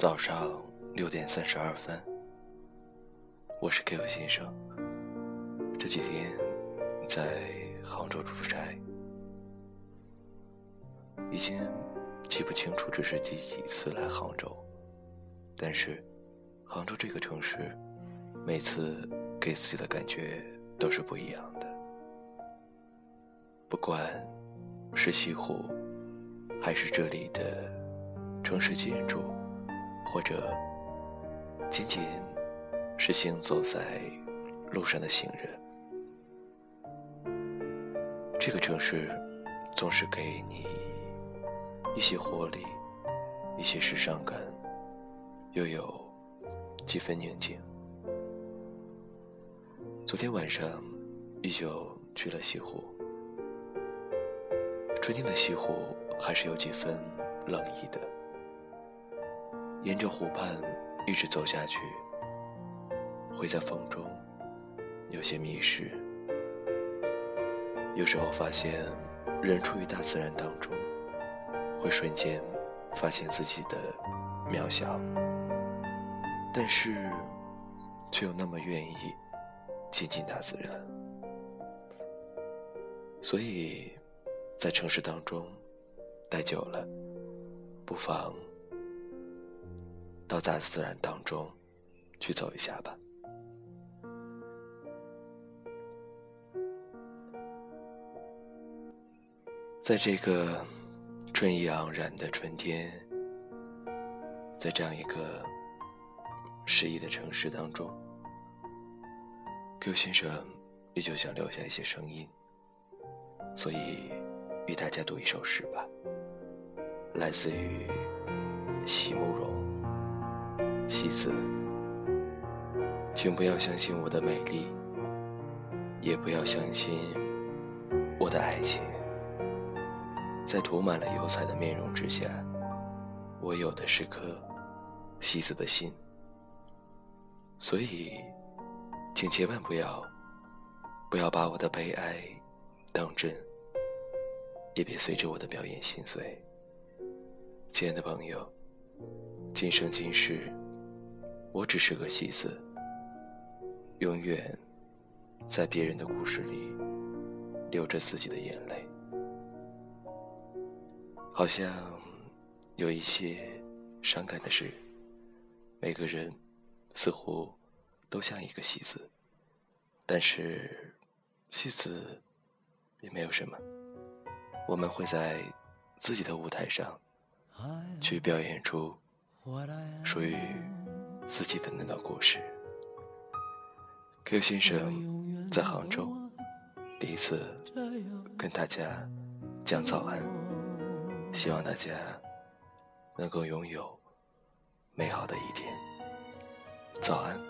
早上六点三十二分，我是 Q 先生。这几天在杭州出差，已经记不清楚这是第几次来杭州，但是杭州这个城市，每次给自己的感觉都是不一样的。不管是西湖，还是这里的城市建筑。或者，仅仅是行走在路上的行人，这个城市总是给你一些活力，一些时尚感，又有几分宁静。昨天晚上依旧去了西湖，春天的西湖还是有几分冷意的。沿着湖畔一直走下去，会在风中有些迷失。有时候发现，人处于大自然当中，会瞬间发现自己的渺小，但是却又那么愿意接近大自然。所以，在城市当中待久了，不妨。到大自然当中去走一下吧。在这个春意盎然的春天，在这样一个诗意的城市当中，Q 先生依旧想留下一些声音，所以与大家读一首诗吧，来自于席慕容。戏子，请不要相信我的美丽，也不要相信我的爱情。在涂满了油彩的面容之下，我有的是颗戏子的心。所以，请千万不要，不要把我的悲哀当真，也别随着我的表演心碎。亲爱的朋友，今生今世。我只是个戏子，永远在别人的故事里流着自己的眼泪，好像有一些伤感的事。每个人似乎都像一个戏子，但是戏子也没有什么。我们会在自己的舞台上去表演出属于。自己的那段故事。Q 先生在杭州第一次跟大家讲早安，希望大家能够拥有美好的一天。早安。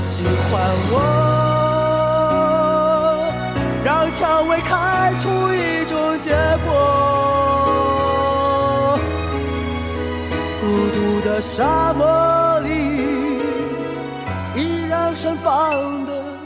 喜欢我，让蔷薇开出一种结果。孤独的沙漠里，依然盛放的。